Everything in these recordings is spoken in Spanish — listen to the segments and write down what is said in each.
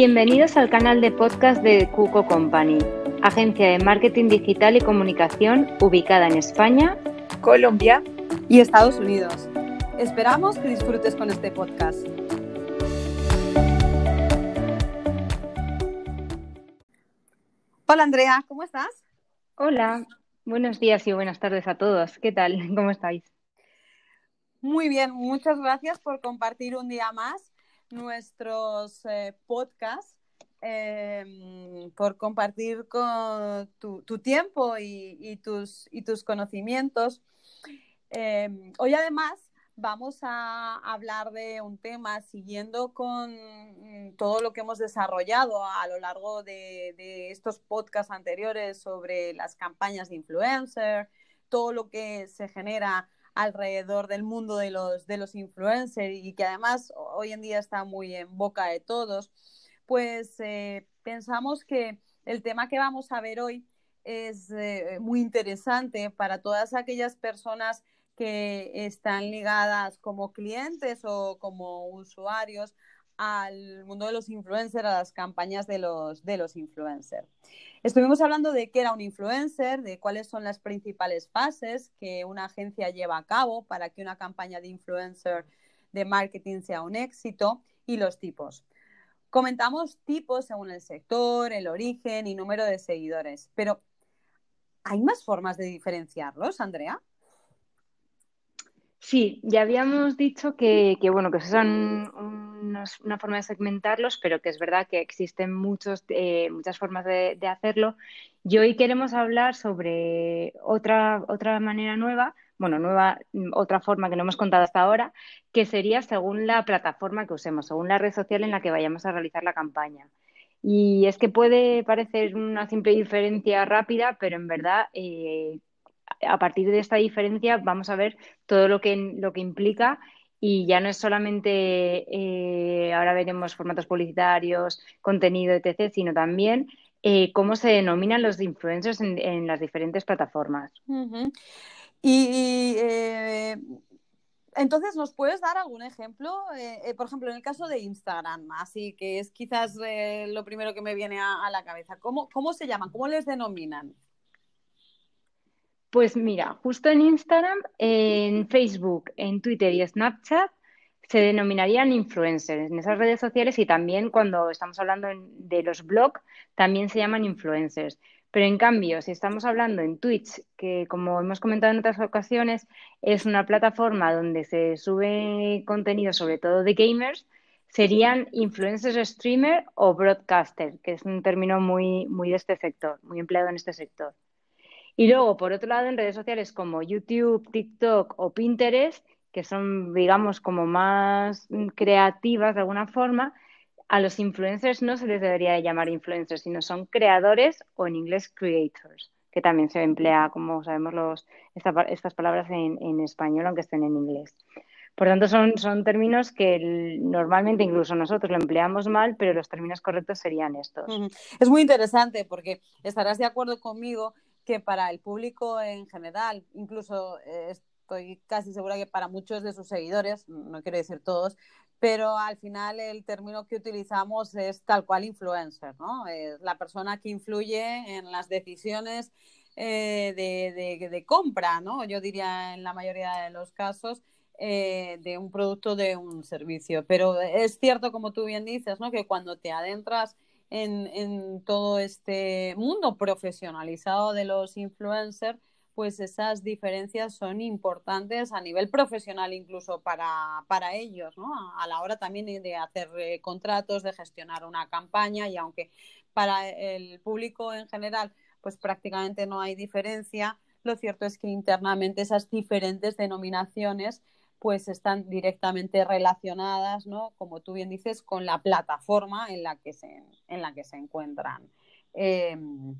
Bienvenidos al canal de podcast de Cuco Company, agencia de marketing digital y comunicación ubicada en España, Colombia y Estados Unidos. Esperamos que disfrutes con este podcast. Hola Andrea, ¿cómo estás? Hola, buenos días y buenas tardes a todos. ¿Qué tal? ¿Cómo estáis? Muy bien, muchas gracias por compartir un día más nuestros eh, podcasts, em, por compartir con tu, tiempo y, tus, y tus conocimientos. Em, hoy además vamos a hablar de un tema siguiendo con mm, todo lo que hemos desarrollado a lo largo de, de estos podcasts anteriores sobre las campañas de influencer, todo lo que se genera alrededor del mundo de los, de los influencers y que además hoy en día está muy en boca de todos, pues eh, pensamos que el tema que vamos a ver hoy es eh, muy interesante para todas aquellas personas que están ligadas como clientes o como usuarios al mundo de los influencers, a las campañas de los, de los influencers. Estuvimos hablando de qué era un influencer, de cuáles son las principales fases que una agencia lleva a cabo para que una campaña de influencer de marketing sea un éxito y los tipos. Comentamos tipos según el sector, el origen y número de seguidores, pero ¿hay más formas de diferenciarlos, Andrea? Sí, ya habíamos dicho que, bueno, que son una forma de segmentarlos, pero que es verdad que existen muchos, eh, muchas formas de, hacerlo. Y hoy queremos hablar sobre otra, otra manera nueva, bueno, nueva, otra forma que no hemos contado hasta ahora, que sería según la plataforma que usemos, según la red social en la que vayamos a realizar la campaña. Y es que puede parecer una simple diferencia rápida, pero en verdad eh, a partir de esta diferencia vamos a ver todo lo que, lo que implica y ya no es solamente, eh, ahora veremos formatos publicitarios, contenido, etc., sino también eh, cómo se denominan los influencers en, las diferentes plataformas. Y eh, entonces, ¿nos puedes dar algún ejemplo? por ejemplo, en el caso de Instagram, así que es quizás lo primero que me viene a, a la cabeza. ¿Cómo, ¿Cómo se llaman? ¿Cómo les denominan? Pues mira, justo en Instagram, en Facebook, en Twitter y Snapchat se denominarían influencers en esas redes sociales y también cuando estamos hablando de los blogs también se llaman influencers. Pero en cambio, si estamos hablando en Twitch, que como hemos comentado en otras ocasiones, es una plataforma donde se sube contenido sobre todo de gamers, serían influencers streamer o broadcaster, que es un término muy, muy de este sector, muy empleado en este sector. Y luego, por otro lado, en redes sociales como YouTube, TikTok o Pinterest, que son, digamos, como más creativas de alguna forma, a los influencers no se les debería llamar influencers, sino son creadores o en inglés creators, que también se emplea, como sabemos, los, estas palabras en, español, aunque estén en inglés. Por tanto, son, son términos que normalmente incluso nosotros lo empleamos mal, pero los términos correctos serían estos. Es muy interesante porque estarás de acuerdo conmigo que para el público en general, incluso eh, estoy casi segura que para muchos de sus seguidores, no quiero decir todos, pero al final el término que utilizamos es tal cual influencer, ¿no? Es la persona que influye en las decisiones eh, de, compra, ¿no? Yo diría en la mayoría de los casos. Eh, de un producto, de un servicio. Pero es cierto, como tú bien dices, ¿no? que cuando te adentras en, todo este mundo profesionalizado de los influencers, pues esas diferencias son importantes a nivel profesional incluso para, para ellos, ¿no? A, la hora también de hacer eh, contratos, de gestionar una campaña y aunque para el público en general pues prácticamente no hay diferencia, lo cierto es que internamente esas diferentes denominaciones pues están directamente relacionadas, ¿no? Como tú bien dices, con la plataforma en la que se, en la que se encuentran em,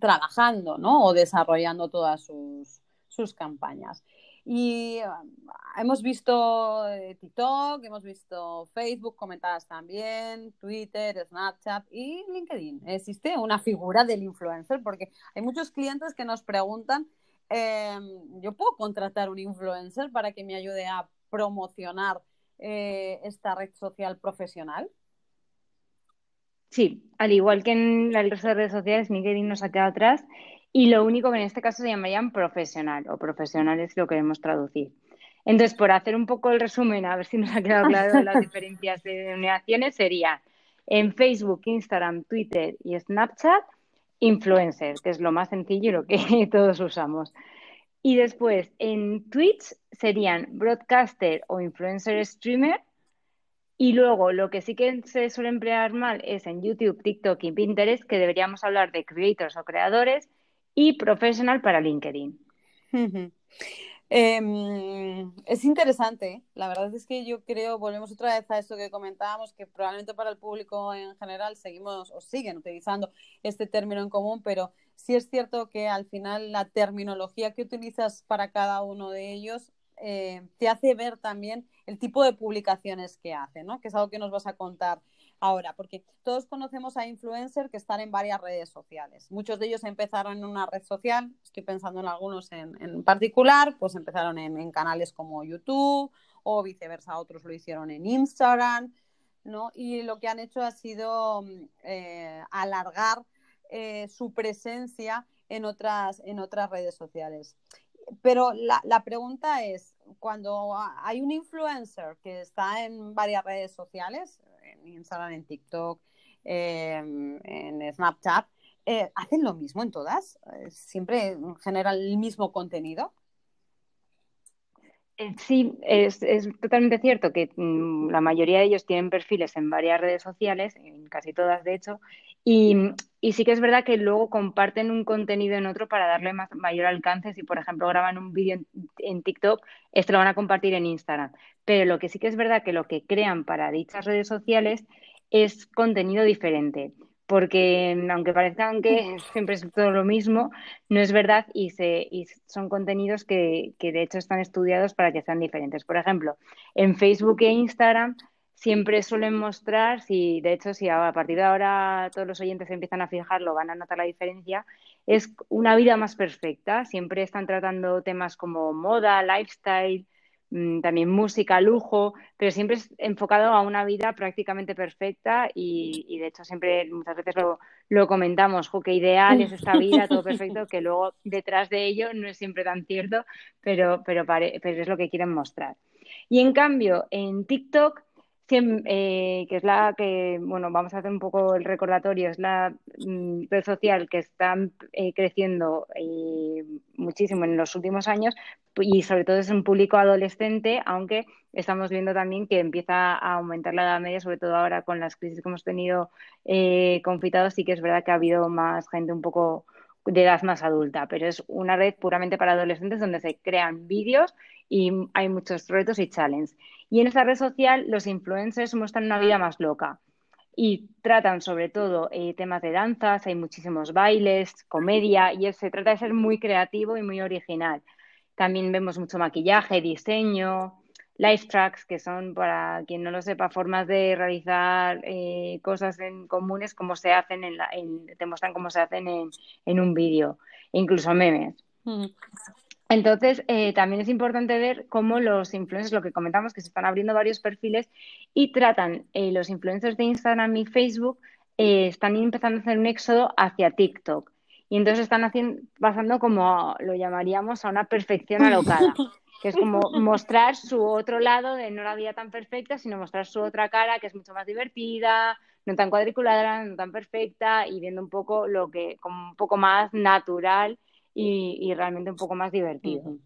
trabajando, ¿no? O desarrollando todas sus, sus campañas. Y um, hemos visto eh, TikTok, hemos visto Facebook comentadas también, Twitter, Snapchat y LinkedIn. Existe una figura del influencer porque hay muchos clientes que nos preguntan Em, yo puedo contratar un influencer para que me ayude a promocionar eh, esta red social profesional. Sí, al igual que en de redes sociales, LinkedIn nos ha quedado atrás y lo único que en este caso se llamarían profesional o profesionales lo queremos traducir. Entonces, por hacer un poco el resumen, a ver si nos ha quedado claro las diferencias de denominaciones, sería en Facebook, Instagram, Twitter y Snapchat, influencer, que es lo más sencillo y lo que todos usamos. Y después en Twitch serían broadcaster o influencer streamer. Y luego lo que sí que se suele emplear mal es en YouTube, TikTok y Pinterest, que deberíamos hablar de creators o creadores y professional para LinkedIn. Em, es interesante, la verdad es que yo creo, volvemos otra vez a esto que comentábamos, que probablemente para el público en general seguimos o siguen utilizando este término en común, pero sí es cierto que al final la terminología que utilizas para cada uno de ellos eh, te hace ver también el tipo de publicaciones que hace, ¿no? Que es algo que nos vas a contar ahora, porque todos conocemos a influencers que están en varias redes sociales. Muchos de ellos empezaron en una red social, estoy pensando en algunos en, particular, pues empezaron en, canales como YouTube o viceversa, otros lo hicieron en Instagram, ¿no? Y lo que han hecho ha sido eh, alargar eh, su presencia en otras, en otras redes sociales. Pero la, la pregunta es, cuando hay un influencer que está en varias redes sociales, en Instagram, en TikTok, em, en Snapchat, eh, ¿hacen lo mismo en todas? Eh, ¿Siempre generan el mismo contenido? Sí, es, totalmente cierto que mm, la mayoría de ellos tienen perfiles en varias redes sociales, en casi todas de hecho, y, sí que es verdad que luego comparten un contenido en otro para darle más, mayor alcance. Si, por ejemplo, graban un vídeo en, en, TikTok, esto lo van a compartir en Instagram. Pero lo que sí que es verdad que lo que crean para dichas redes sociales es contenido diferente porque aunque parezcan que siempre es todo lo mismo, no es verdad y, se, y son contenidos que, que, de hecho están estudiados para que sean diferentes. Por ejemplo, en Facebook e Instagram siempre suelen mostrar, si de hecho si a partir de ahora todos los oyentes empiezan a fijarlo, van a notar la diferencia, es una vida más perfecta. Siempre están tratando temas como moda, lifestyle, también música, lujo, pero siempre es enfocado a una vida prácticamente perfecta y, de hecho siempre muchas veces lo, comentamos, que ideal es esta vida, todo perfecto, que luego detrás de ello no es siempre tan cierto, pero, pero, pero es lo que quieren mostrar. Y en cambio, en TikTok eh, que es la que, bueno, vamos a hacer un poco el recordatorio, es la mm, red social que está eh, creciendo eh, muchísimo en los últimos años y sobre todo es un público adolescente, aunque estamos viendo también que empieza a aumentar la edad media, sobre todo ahora con las crisis que hemos tenido confitados, sí que es verdad que ha habido más gente un poco de edad más adulta, pero es una red puramente para adolescentes donde se crean vídeos y hay muchos retos y challenges. Y en esta red social los influencers muestran una vida más loca y tratan sobre todo eh, temas de danzas, hay muchísimos bailes, comedia y se trata de ser muy creativo y muy original. También vemos mucho maquillaje, diseño, live tracks, que son, para quien no lo sepa, formas de realizar eh, cosas en comunes como se hacen en, la, te muestran cómo se hacen en, en un vídeo, incluso memes. Entonces, eh, también es importante ver cómo los influencers, lo que comentamos, que se están abriendo varios perfiles y tratan eh, los influencers de Instagram y Facebook, eh, están empezando a hacer un éxodo hacia TikTok. Y entonces están haciendo, pasando como lo llamaríamos a una perfección alocada, que es como mostrar su otro lado de no la vida tan perfecta, sino mostrar su otra cara, que es mucho más divertida, no tan cuadriculada, no tan perfecta, y viendo un poco lo que, como un poco más natural y, realmente un poco más divertido.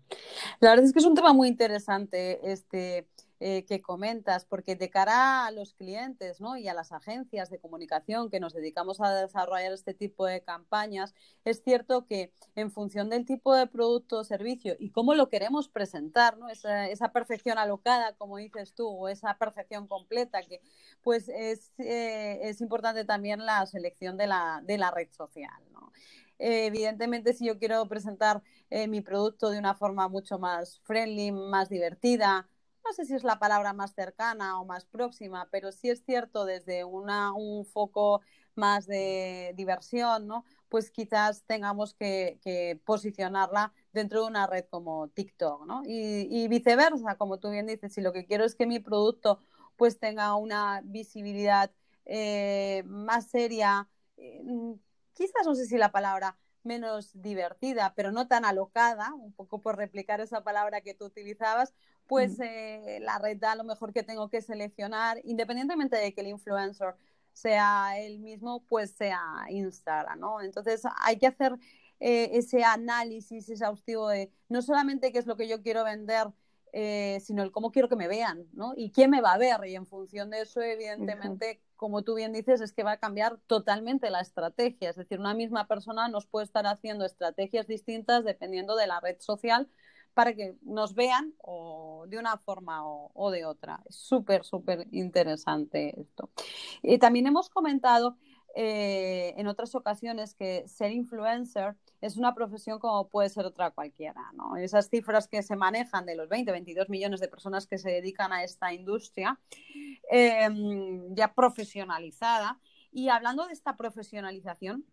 La verdad es que es un tema muy interesante este eh, que comentas, porque de cara a los clientes ¿no? y a las agencias de comunicación que nos dedicamos a desarrollar este tipo de campañas, es cierto que en función del tipo de producto o servicio y cómo lo queremos presentar, ¿no? esa, esa perfección alocada, como dices tú, o esa perfección completa, que pues es, eh, es importante también la selección de la, de la red social. ¿no? Eh, evidentemente, si yo quiero presentar eh, mi producto de una forma mucho más friendly, más divertida, no sé si es la palabra más cercana o más próxima, pero sí es cierto desde una, un foco más de diversión, ¿no? Pues quizás tengamos que, posicionarla dentro de una red como TikTok, ¿no? Y, viceversa, como tú bien dices, si lo que quiero es que mi producto pues tenga una visibilidad eh, más seria, eh, quizás no sé si la palabra menos divertida, pero no tan alocada, un poco por replicar esa palabra que tú utilizabas, pues eh, la red a lo mejor que tengo que seleccionar, independientemente de que el influencer sea el mismo, pues sea Instagram, ¿no? Entonces hay que hacer eh, ese análisis exhaustivo de no solamente qué es lo que yo quiero vender, eh, sino el cómo quiero que me vean, ¿no? Y quién me va a ver. Y en función de eso, evidentemente, como tú bien dices, es que va a cambiar totalmente la estrategia. Es decir, una misma persona nos puede estar haciendo estrategias distintas dependiendo de la red social para que nos vean o de una forma o, de otra. Es súper, súper interesante esto. Y también hemos comentado eh, en otras ocasiones que ser influencer es una profesión como puede ser otra cualquiera. ¿no? Esas cifras que se manejan de los 20, 22 millones de personas que se dedican a esta industria em, ya profesionalizada. Y hablando de esta profesionalización,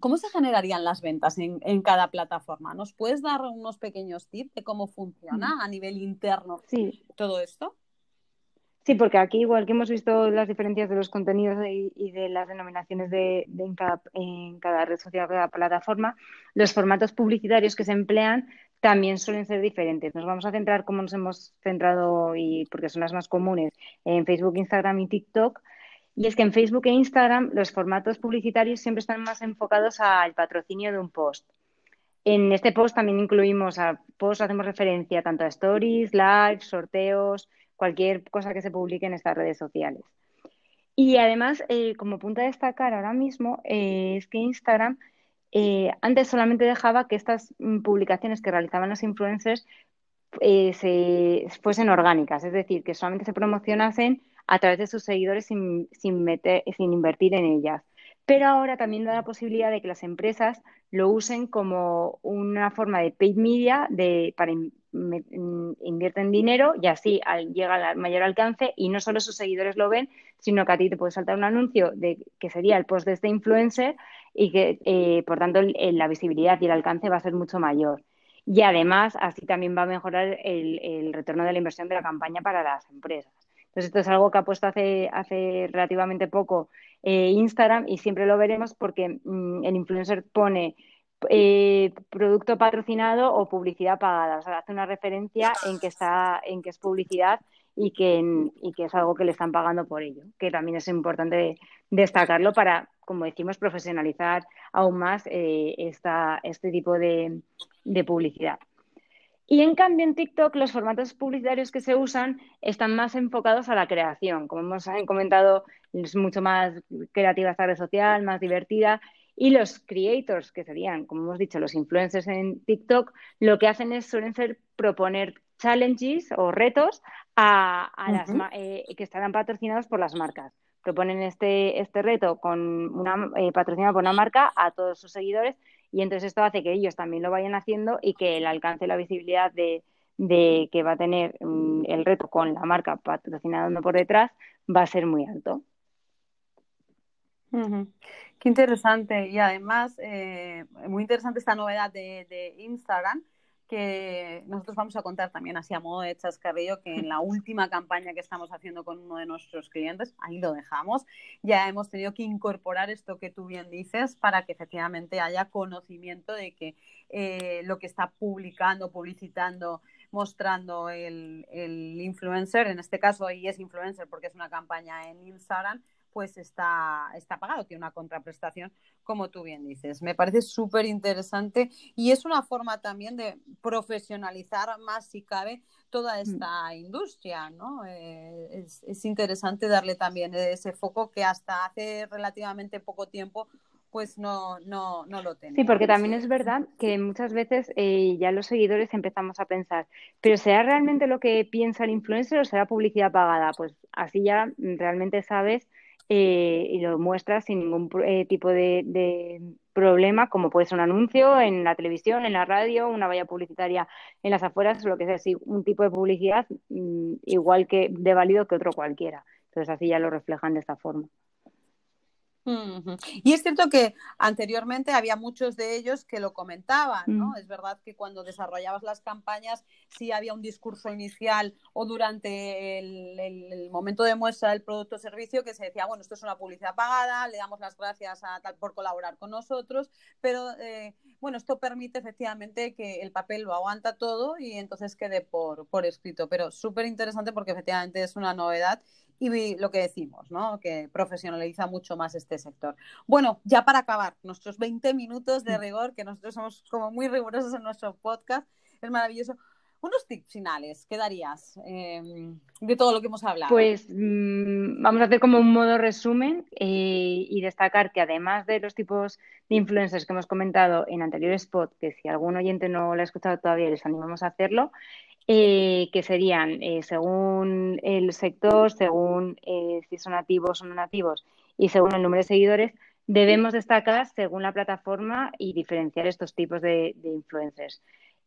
¿Cómo se generarían las ventas en, cada plataforma? ¿Nos puedes dar unos pequeños tips de cómo funciona a nivel interno todo esto? Sí, porque aquí, igual que hemos visto las diferencias de los contenidos y, de las denominaciones de, en, cada, red social, cada plataforma, los formatos publicitarios que se emplean también suelen ser diferentes. Nos vamos a centrar, como nos hemos centrado, y porque son las más comunes, en Facebook, Instagram y TikTok y es que en Facebook e Instagram los formatos publicitarios siempre están más enfocados al patrocinio de un post. En este post también incluimos a post, hacemos referencia tanto a stories, lives, sorteos, cualquier cosa que se publique en estas redes sociales. Y además, eh, como punto a destacar ahora mismo, eh, es que Instagram eh, antes solamente dejaba que estas mm, publicaciones que realizaban los influencers se, fuesen orgánicas, es decir, que solamente se promocionasen a través de sus seguidores sin, sin, invertir en ellas. Pero ahora también da la posibilidad de que las empresas lo usen como una forma de paid media de, para invierten dinero y así llega al mayor alcance y no solo sus seguidores lo ven, sino que a ti te puede saltar un anuncio de que sería el post de este influencer y que eh, por tanto la visibilidad y el alcance va a ser mucho mayor. Y además así también va a mejorar el, el retorno de la inversión de la campaña para las empresas. Entonces, esto es algo que ha puesto hace, hace relativamente poco eh, Instagram y siempre lo veremos porque mm, el influencer pone eh, producto patrocinado o publicidad pagada. O sea, hace una referencia en que está, en que es publicidad y que, es algo que le están pagando por ello, que también es importante destacarlo para, como decimos, profesionalizar aún más eh, este tipo de publicidad. Y en cambio en TikTok los formatos publicitarios que se usan están más enfocados a la creación. Como hemos comentado, es mucho más creativa esta red social, más divertida. Y los creators, que serían, como hemos dicho, los influencers en TikTok, lo que hacen es suelen ser proponer challenges o retos a, las, eh, que estarán patrocinados por las marcas. Proponen este, este reto con una, eh, patrocinado por una marca a todos sus seguidores y entonces esto hace que ellos también lo vayan haciendo y que el alcance y la visibilidad de, que va a tener mm, el reto con la marca patrocinando por detrás va a ser muy alto. Qué interesante. Y además, eh, muy interesante esta novedad de, Instagram, que nosotros vamos a contar también así a modo de chascarrillo que en la última campaña que estamos haciendo con uno de nuestros clientes, ahí lo dejamos, ya hemos tenido que incorporar esto que tú bien dices para que efectivamente haya conocimiento de que eh, lo que está publicando, publicitando, mostrando el, el influencer, en este caso ahí es influencer porque es una campaña en Instagram, pues está, está pagado, tiene una contraprestación, como tú bien dices. Me parece súper interesante y es una forma también de profesionalizar más, si cabe, toda mm. esta industria, ¿no? Eh, es, interesante darle también ese foco que hasta hace relativamente poco tiempo pues no, no, no lo tenemos. Sí, porque también es verdad que muchas veces eh, ya los seguidores empezamos a pensar, pero ¿será realmente lo que piensa el influencer o será publicidad pagada? Pues así ya realmente sabes eh, y lo muestras sin ningún eh, tipo de, problema, como puede ser un anuncio en la televisión, en la radio, una valla publicitaria en las afueras, lo que sea, sí, un tipo de publicidad mm, igual que de válido que otro cualquiera. Entonces así ya lo reflejan de esta forma. Y es cierto que anteriormente había muchos de ellos que lo comentaban, ¿no? Mm. Es verdad que cuando desarrollabas las campañas sí había un discurso inicial o durante el, el momento de muestra del producto o servicio que se decía, bueno, esto es una publicidad pagada, le damos las gracias a tal por colaborar con nosotros, pero eh, bueno, esto permite efectivamente que el papel lo aguanta todo y entonces quede por, por escrito, pero súper interesante porque efectivamente es una novedad y lo que decimos, ¿no? Que profesionaliza mucho más este sector. Bueno, ya para acabar, nuestros 20 minutos de rigor, que nosotros somos como muy rigurosos en nuestro podcast, es maravilloso. Unos tips finales, ¿qué darías em, de todo lo que hemos hablado? Pues mmm, vamos a hacer como un modo resumen eh, y destacar que además de los tipos de influencers que hemos comentado en anteriores spot, que si algún oyente no lo ha escuchado todavía les animamos a hacerlo, eh, que serían eh, según el sector, según eh, si son nativos o no nativos y según el número de seguidores, debemos destacar según la plataforma y diferenciar estos tipos de, influencers.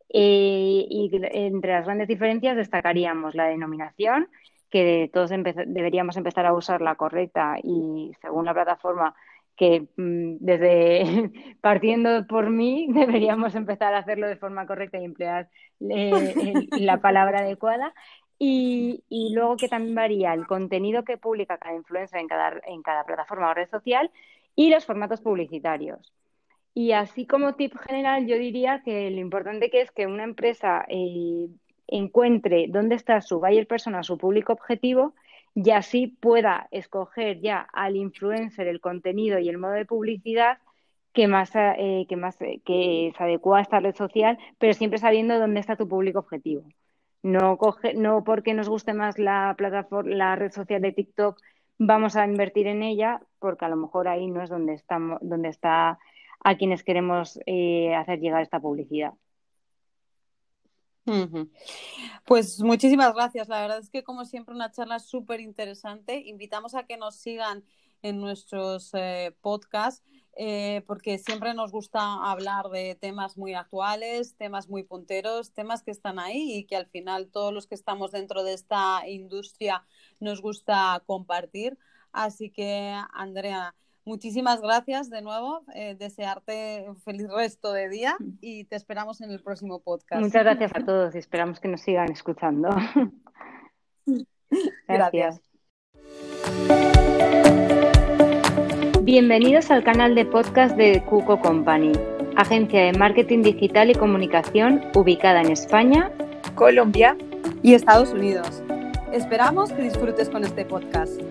Y entre las grandes diferencias destacaríamos la denominación, que todos deberíamos empezar a usar la correcta y según la plataforma que mm, desde partiendo por mí deberíamos empezar a hacerlo de forma correcta y emplear eh, la palabra adecuada. Y, y, luego que también varía el contenido que publica cada influencer en cada, en cada plataforma o red social y los formatos publicitarios. Y así como tip general, yo diría que lo importante que es que una empresa eh, encuentre dónde está su buyer persona, su público objetivo, y así pueda escoger ya al influencer el contenido y el modo de publicidad que más, eh, que más eh, que se adecua a esta red social, pero siempre sabiendo dónde está tu público objetivo. No, coge, no porque nos guste más la plataforma, la red social de TikTok, vamos a invertir en ella, porque a lo mejor ahí no es donde estamos, donde está a quienes queremos eh, hacer llegar esta publicidad. Pues muchísimas gracias. La verdad es que, como siempre, una charla súper interesante. Invitamos a que nos sigan en nuestros eh, podcasts, eh, porque siempre nos gusta hablar de temas muy actuales, temas muy punteros, temas que están ahí y que al final todos los que estamos dentro de esta industria nos gusta compartir. Así que, Andrea, Muchísimas gracias de nuevo, eh, desearte un feliz resto de día y te esperamos en el próximo podcast. Muchas gracias a todos y esperamos que nos sigan escuchando. gracias. Bienvenidos al canal de podcast de Cuco Company, agencia de marketing digital y comunicación ubicada en España, Colombia y Estados Unidos. Esperamos que disfrutes con este podcast.